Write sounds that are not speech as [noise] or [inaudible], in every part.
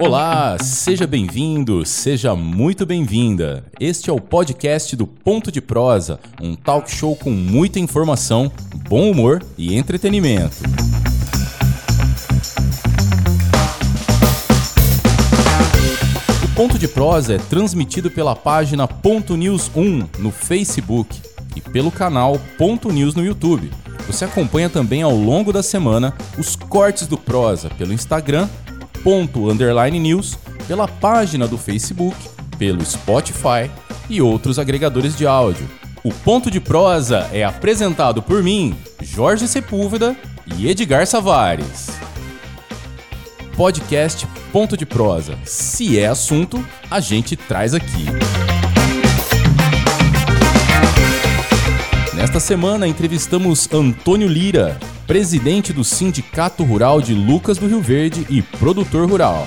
Olá, seja bem-vindo, seja muito bem-vinda. Este é o podcast do Ponto de Prosa, um talk show com muita informação, bom humor e entretenimento. O Ponto de Prosa é transmitido pela página Ponto News 1 no Facebook e pelo canal Ponto News no YouTube. Você acompanha também ao longo da semana os cortes do Prosa pelo Instagram news, pela página do Facebook, pelo Spotify e outros agregadores de áudio. O Ponto de Prosa é apresentado por mim, Jorge Sepúlveda e Edgar Savares. Podcast Ponto de Prosa. Se é assunto, a gente traz aqui. Nesta semana entrevistamos Antônio Lira, presidente do Sindicato Rural de Lucas do Rio Verde e produtor rural.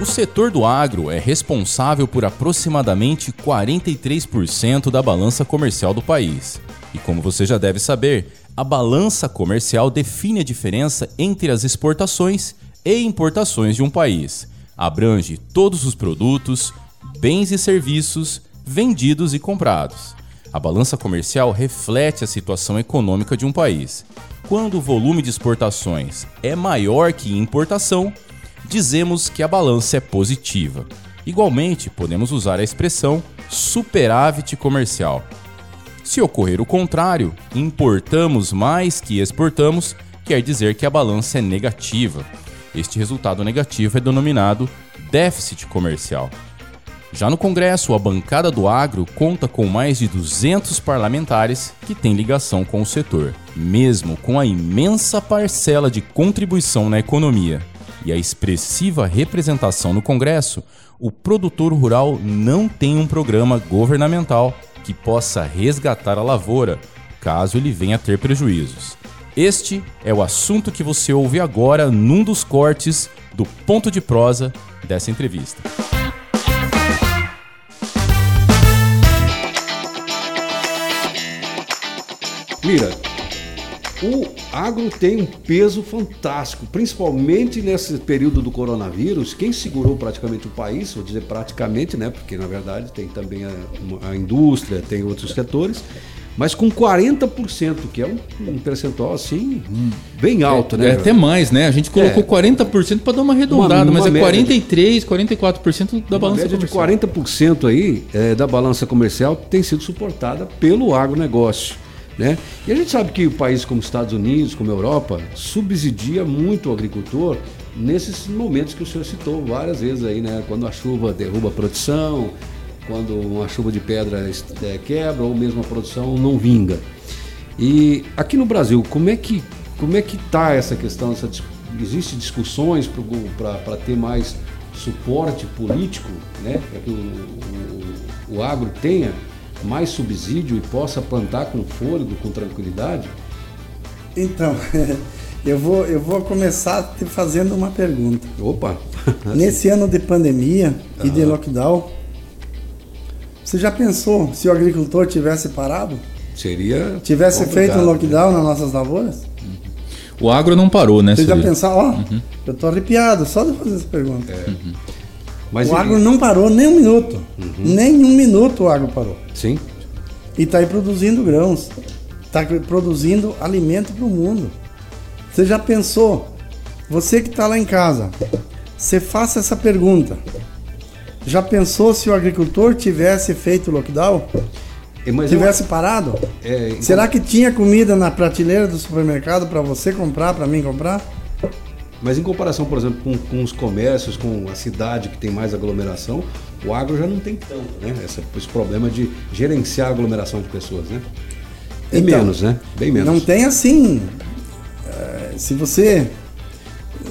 O setor do agro é responsável por aproximadamente 43% da balança comercial do país. E como você já deve saber, a balança comercial define a diferença entre as exportações e importações de um país. Abrange todos os produtos, bens e serviços vendidos e comprados. A balança comercial reflete a situação econômica de um país. Quando o volume de exportações é maior que importação, dizemos que a balança é positiva. Igualmente, podemos usar a expressão superávit comercial. Se ocorrer o contrário, importamos mais que exportamos, quer dizer que a balança é negativa. Este resultado negativo é denominado déficit comercial. Já no Congresso, a bancada do agro conta com mais de 200 parlamentares que têm ligação com o setor, mesmo com a imensa parcela de contribuição na economia e a expressiva representação no Congresso, o produtor rural não tem um programa governamental que possa resgatar a lavoura caso ele venha a ter prejuízos. Este é o assunto que você ouve agora num dos cortes do ponto de prosa dessa entrevista. Mira, o agro tem um peso fantástico, principalmente nesse período do coronavírus. Quem segurou praticamente o país, vou dizer praticamente, né? Porque na verdade tem também a, a indústria, tem outros setores, mas com 40%, que é um, um percentual assim bem alto, é, né? É até mais, né? A gente colocou é. 40% para dar uma arredondada, uma, uma mas é 43, de, 44% da balança média comercial. de 40% aí é, da balança comercial tem sido suportada pelo agronegócio. Né? E a gente sabe que o país como Estados Unidos, como Europa, subsidia muito o agricultor nesses momentos que o senhor citou várias vezes aí, né? Quando a chuva derruba a produção, quando uma chuva de pedra é, quebra ou mesmo a produção não vinga. E aqui no Brasil, como é que como é que está essa questão? Essa, existe discussões para ter mais suporte político, né? Para que o, o, o agro tenha mais subsídio e possa plantar com fôlego, com tranquilidade? Então, [laughs] eu vou, eu vou começar te fazendo uma pergunta. Opa! [laughs] Nesse ano de pandemia e de lockdown, você já pensou se o agricultor tivesse parado? Seria. Tivesse feito um lockdown nas nossas lavouras? O agro não parou, né? Você já pensou, ó, uhum. eu tô arrepiado só de fazer essa pergunta. É. Uhum. Mas o e... agro não parou nem um minuto. Uhum. Nem um minuto o agro parou. Sim. E está aí produzindo grãos. Está produzindo alimento para o mundo. Você já pensou? Você que está lá em casa, você faça essa pergunta. Já pensou se o agricultor tivesse feito lockdown? Mas tivesse eu... parado? É, então... Será que tinha comida na prateleira do supermercado para você comprar, para mim comprar? Mas em comparação, por exemplo, com, com, os comércios, com a cidade que tem mais aglomeração, o agro já não tem tanto, né? Esse, esse problema de gerenciar a aglomeração de pessoas, né? Bem então, menos, né? Bem menos. Não tem assim. Eh, se você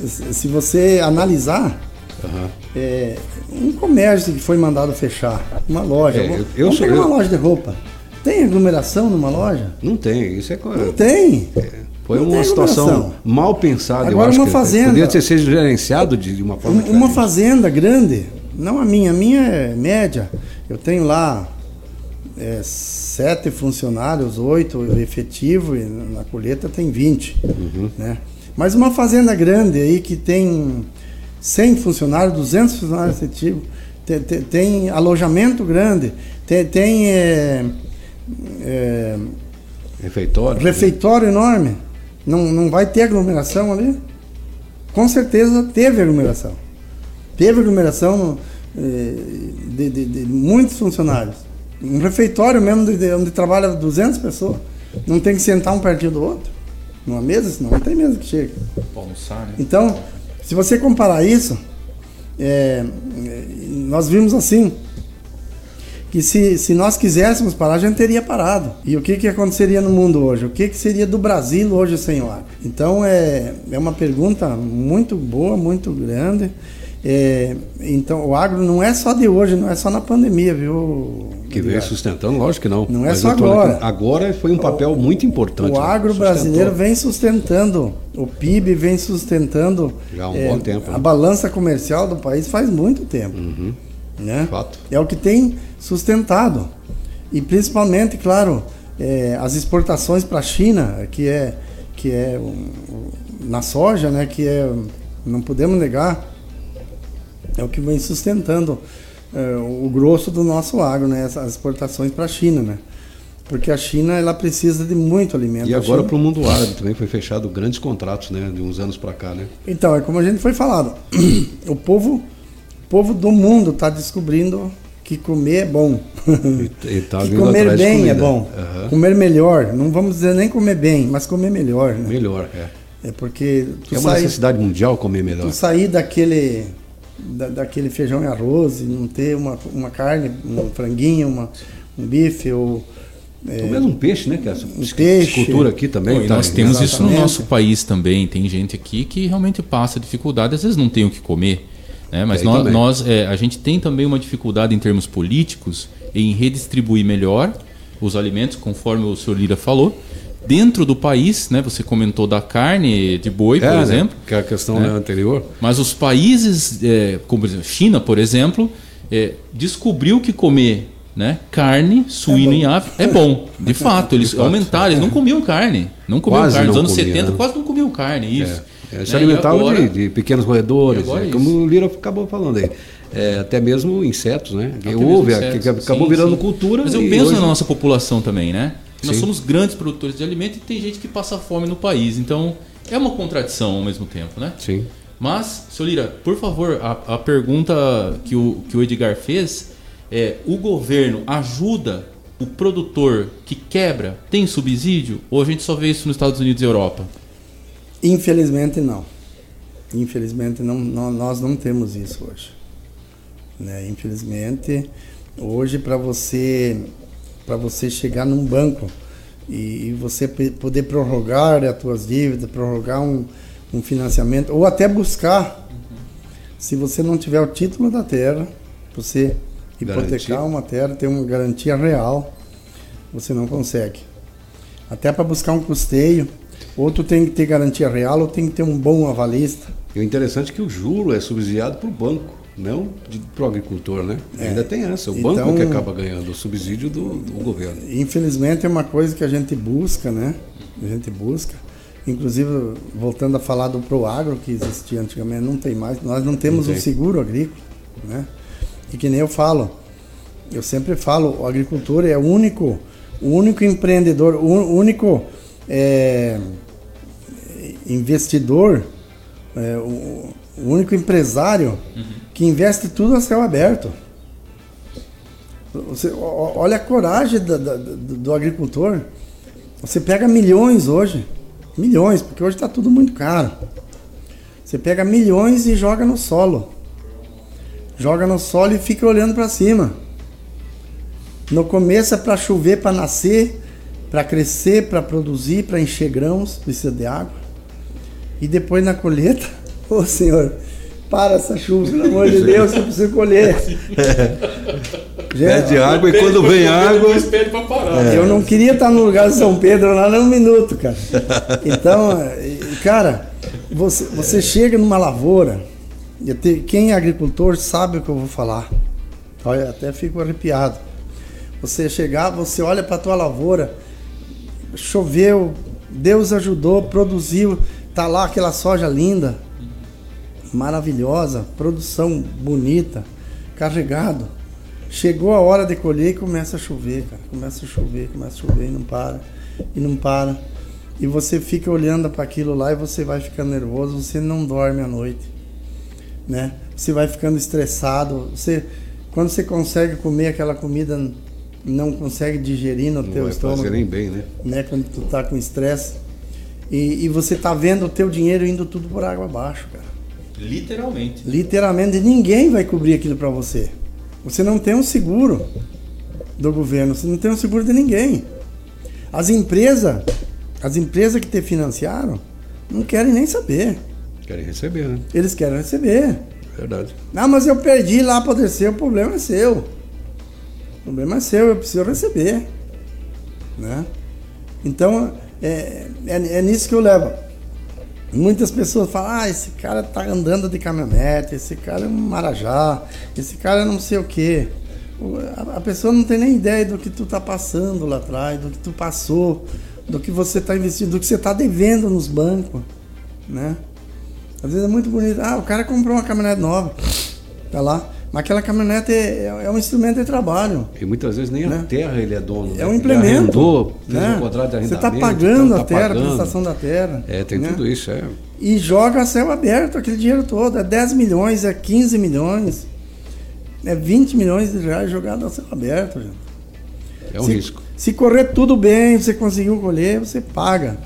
se você analisar uhum. é, um comércio que foi mandado fechar, uma loja, é, eu, eu sou, uma loja de roupa. Tem aglomeração numa loja? Não tem, isso é Não tem. É. Foi uma situação mal pensada. Agora, uma fazenda. Poderia ter sido gerenciado de, uma forma Uma diferente. fazenda grande, não a minha, a minha é média. Eu tenho lá é, sete funcionários, oito efetivo, e na colheita tem 20. Uhum. Né? Mas uma fazenda grande aí que tem 100 funcionários, 200 funcionários efetivos, tem, tem, tem alojamento grande, tem, tem é, é, refeitório, refeitório enorme. Não, não vai ter aglomeração ali? Com certeza teve aglomeração. Teve aglomeração é, de, de, de muitos funcionários. Um refeitório mesmo de, onde trabalha 200 pessoas. Não tem que sentar um pertinho do outro numa mesa, senão não tem mesa que chega. almoçar, né? Então, se você comparar isso, é, nós vimos assim, que se, se nós quiséssemos parar, a gente teria parado. E o que, que aconteceria no mundo hoje? O que, que seria do Brasil hoje sem o agro? Então, é, é uma pergunta muito boa, muito grande. É, então, o agro não é só de hoje, não é só na pandemia, viu? Que veio sustentando, lógico que não. Não é só agora. Agora foi um papel o, muito importante. O agro né? brasileiro vem sustentando, o PIB vem sustentando. Já há um é, bom tempo. A né? balança comercial do país faz muito tempo. Uhum. Né? Fato. É o que tem sustentado. E principalmente, claro, é, as exportações para a China, que é, que é na soja, né, que é, não podemos negar, é o que vem sustentando é, o grosso do nosso agro, né? As exportações para a China, né? Porque a China ela precisa de muito alimento. E agora para o mundo árabe também foi fechado grandes contratos, né? De uns anos para cá, né? Então é como a gente foi falado, [clears throat] o povo, o povo do mundo está descobrindo que comer é bom. E, e tá [laughs] que comer bem é bom. Uhum. Comer melhor. Não vamos dizer nem comer bem, mas comer melhor. Né? Melhor, é. É porque é uma necessidade mundial comer melhor. Tu sair daquele da, daquele feijão e arroz e não ter uma, uma carne, um franguinho, uma, um bife ou é, ou mesmo um peixe, né? Que é essa um peixe. cultura aqui também. Bom, tá, nós temos exatamente. isso no nosso país também. Tem gente aqui que realmente passa dificuldade, às vezes não tem o que comer. Né? Mas nós, nós é, a gente tem também uma dificuldade em termos políticos em redistribuir melhor os alimentos, conforme o senhor Lira falou dentro do país, né? Você comentou da carne de boi, por é, né? exemplo. Né? Que é a questão né? anterior. Mas os países, é, como por exemplo, China, por exemplo, é, descobriu que comer né, carne suína é em ave é bom. De fato, [laughs] eles de fato, aumentaram, eles não comiam carne. Não comiam quase carne. Nos anos comia, 70 né? quase não comiam carne, isso. É. é se né? alimentavam agora, de, de, pequenos roedores, é como o Lira acabou falando aí. É, até mesmo insetos, né? Que houve, insetos, acabou sim, virando sim. cultura. Mas eu penso hoje... na nossa população também, né? Nós somos grandes produtores de alimento e tem gente que passa fome no país. Então, é uma contradição ao mesmo tempo, né? Sim. Mas, seu Lira, por favor, a, a pergunta que o, que o Edgar fez é: o governo ajuda o produtor que quebra? Tem subsídio? Ou a gente só vê isso nos Estados Unidos e Europa? Infelizmente, não. Infelizmente, não, não nós não temos isso hoje. Né? Infelizmente, hoje, para você para você chegar num banco e, e, você poder prorrogar as suas dívidas, prorrogar um, um financiamento, ou até buscar, uhum. se você não tiver o título da terra, você hipotecar garantia. uma terra, ter uma garantia real, você não consegue. Até para buscar um custeio, ou tu tem que ter garantia real, ou tem que ter um bom avalista. E o interessante é que o juro é subsidiado por banco não para o agricultor, né? É. Ainda tem essa, o então, banco que acaba ganhando o subsídio do, do, governo. Infelizmente é uma coisa que a gente busca, né? A gente busca. Inclusive, voltando a falar do Proagro que existia antigamente, não tem mais. Nós não temos o um seguro agrícola, né? E que nem eu falo, eu sempre falo, o agricultor é o único, o único empreendedor, o único é, investidor, é, o, o único empresário uhum. que investe tudo a céu aberto. Você, olha a coragem do, agricultor. Você pega milhões hoje, milhões, porque hoje está tudo muito caro. Você pega milhões e joga no solo. Joga no solo e fica olhando para cima. No começo é para chover, para nascer, para crescer, para produzir, para encher grãos, precisa de água. E depois na colheita [laughs] Ô senhor, para essa chuva, pelo amor de Deus, eu preciso colher. [laughs] Pede água e quando vem água. Parar. É. Eu não queria estar no lugar de São Pedro lá nem um minuto, cara. [laughs] Então, cara, você, você chega numa lavoura, te, quem é agricultor sabe o que eu vou falar. Olha, até fico arrepiado. Você chegar, você olha para tua lavoura, choveu, Deus ajudou, produziu, tá lá aquela soja linda maravilhosa, produção bonita, carregado. Chegou a hora de colher e começa a chover, cara. Começa a chover, começa a chover e não para. E não para. E você fica olhando para aquilo lá e você vai ficando nervoso, você não dorme à noite. Né? Você vai ficando estressado. Você, quando você consegue comer aquela comida, não consegue digerir no Não teu vai estômago. fazer nem bem, né? né? Quando tu tá com estresse. E, e você tá vendo o teu dinheiro indo tudo por água abaixo, cara. Literalmente. Literalmente ninguém vai cobrir aquilo para você. Você não tem um seguro do governo, você não tem um seguro de ninguém. As empresas, as empresas que te financiaram, não querem nem saber. Querem receber, né? Eles querem receber. Verdade. Ah, mas eu perdi lá para descer, o problema é seu. Problema é seu, eu preciso receber. Né? Então, é, é, é nisso que eu levo. Muitas pessoas falam, ah, esse cara tá andando de caminhonete, esse cara é um marajá, esse cara é não sei o quê. A pessoa não tem nem ideia do que tu tá passando lá atrás, do que tu passou, do que você tá investindo, do que você tá devendo nos bancos, né? Às vezes é muito bonito. Ah, o cara comprou uma caminhonete nova. Tá lá. Mas aquela caminhonete é, é um instrumento de trabalho. E muitas vezes nem a Né? terra ele é dono. É né? um Ele implemento. arrendou, fez né? um contrato de Você arrendamento. está pagando então a tá terra, a pagando. prestação da terra. É, tem né? tudo isso, é. E joga a céu aberto aquele dinheiro todo. É 10 milhões, é 15 milhões, é 20 milhões de reais jogados a céu aberto. Gente. É um se, risco. Se correr tudo bem, você conseguiu colher, você paga.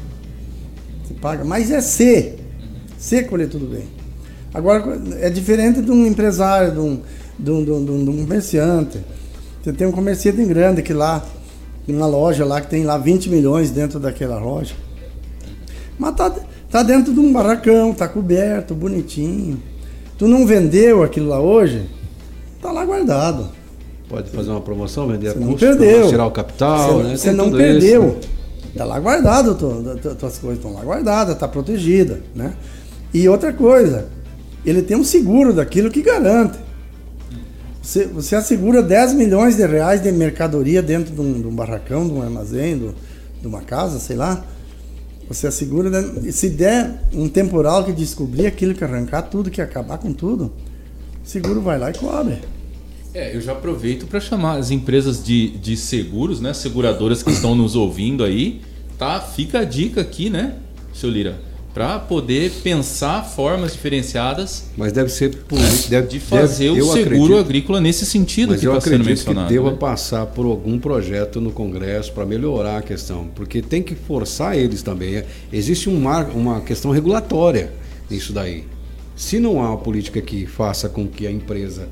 Você paga. Mas é se. Se colher tudo bem. Agora, é diferente de um empresário, de um, de um, de um, de um- comerciante. Você tem um comerciante grande que lá, uma loja lá que tem lá 20 milhões dentro daquela loja. Mas tá, tá dentro de um barracão, tá coberto, bonitinho. Tu não vendeu aquilo lá hoje, tá lá guardado. Pode fazer uma promoção, vender a Você não custo, perdeu. tirar o capital, Você, né? você Tem não perdeu. isso, né? Tá lá guardado, tu, tu, tuas coisas estão lá guardadas, tá protegida, né? E outra coisa, ele tem um seguro daquilo que garante. Você, você assegura 10 milhões de reais de mercadoria dentro de um, de um barracão, de um armazém, do- de uma casa, sei lá. Você assegura, né? Se der um temporal que descobrir aquilo que arrancar tudo, que acabar com tudo, seguro vai lá e cobre. É, eu já aproveito para chamar as empresas de, de seguros, né? Seguradoras que estão nos ouvindo aí, tá? Fica a dica aqui, né, seu Lira? Para poder pensar formas diferenciadas Mas deve ser político. Deve, de fazer deve- o seguro acredito- agrícola nesse sentido Mas que eu está sendo acredito que mencionado. deva né? passar por algum projeto no Congresso para melhorar a questão, porque tem que forçar eles também. Existe um mar- uma questão regulatória nisso daí. Se não há uma política que faça com que a empresa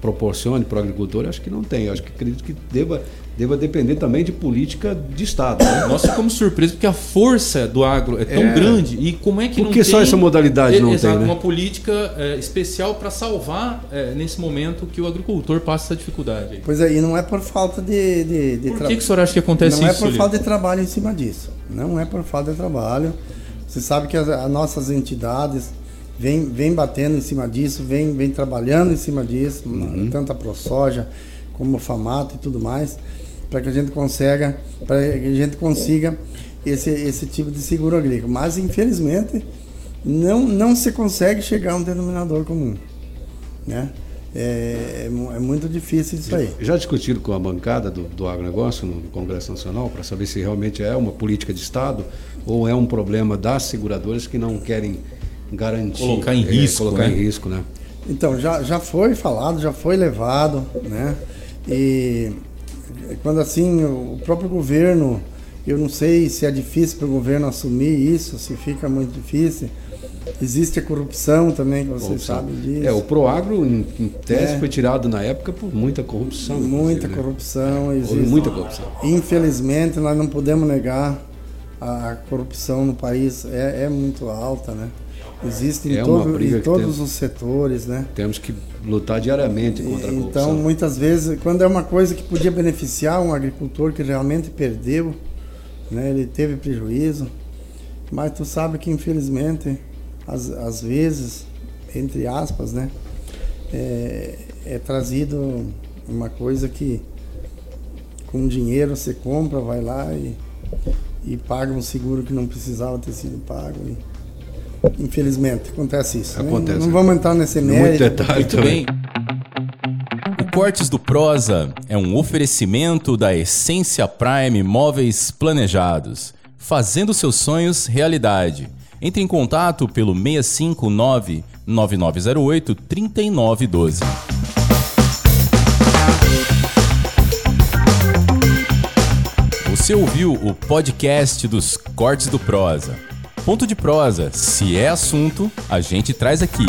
proporcione para o agricultor, eu acho que não tem. Eu acho que acredito que deva, deva depender também de política de Estado. né? Nós ficamos surpresos porque a força do agro é tão É. grande e como é que Por não que tem só essa modalidade é, não tem, exato, né? uma política é, especial para salvar é, nesse momento que o agricultor passa essa dificuldade. aí. Pois é, e não é por falta de, de, de Por que, que o senhor acha que acontece Não é isso? por Lira? falta de trabalho em cima disso. Não é por falta de trabalho. Você sabe que as, as nossas entidades vêm vem batendo em cima disso, vêm vem trabalhando em cima disso, tanto a ProSoja como o Famato e tudo mais, para que a gente consiga, para que a gente consiga esse, esse tipo de seguro agrícola. Mas infelizmente não, não se consegue chegar a um denominador comum. Né? É, é é muito difícil isso aí. Já discutiram com a bancada do, do agronegócio no Congresso Nacional para saber se realmente é uma política de Estado ou é um problema das seguradoras que não querem garantir. Colocar em é, risco, Colocar né? em risco, né? Então, já, já foi falado, já foi levado, né? E quando assim, o próprio governo, eu não sei se é difícil para o governo assumir isso, se fica muito difícil. Existe a corrupção também, que vocês Corrupção. sabem disso. É, o Proagro, em, em tese, É. foi tirado na época por muita corrupção. Muita né? corrupção Houve existe. muita corrupção. Infelizmente, nós não podemos negar a, a corrupção no país é, é muito alta, né? Existe em, É uma todo- em todos temos. os setores, né? Temos que lutar diariamente contra a Então, corrupção. muitas vezes, quando é uma coisa que podia beneficiar um agricultor que realmente perdeu, né, ele teve prejuízo, mas tu sabe que infelizmente, às, às vezes, entre aspas, né, é, é trazido uma coisa que com dinheiro você compra, vai lá e, e paga um seguro que não precisava ter sido pago. E, Infelizmente, acontece isso. né? Acontece. Não vamos entrar nesse Muito mérito. detalhe Muito também. bem. O Cortes do Prosa é um oferecimento da Essência Prime Móveis Planejados, fazendo seus sonhos realidade. Entre em contato pelo 659 9908 3912. Você ouviu o podcast dos Cortes do Prosa. Ponto de prosa, se é assunto, a gente traz aqui.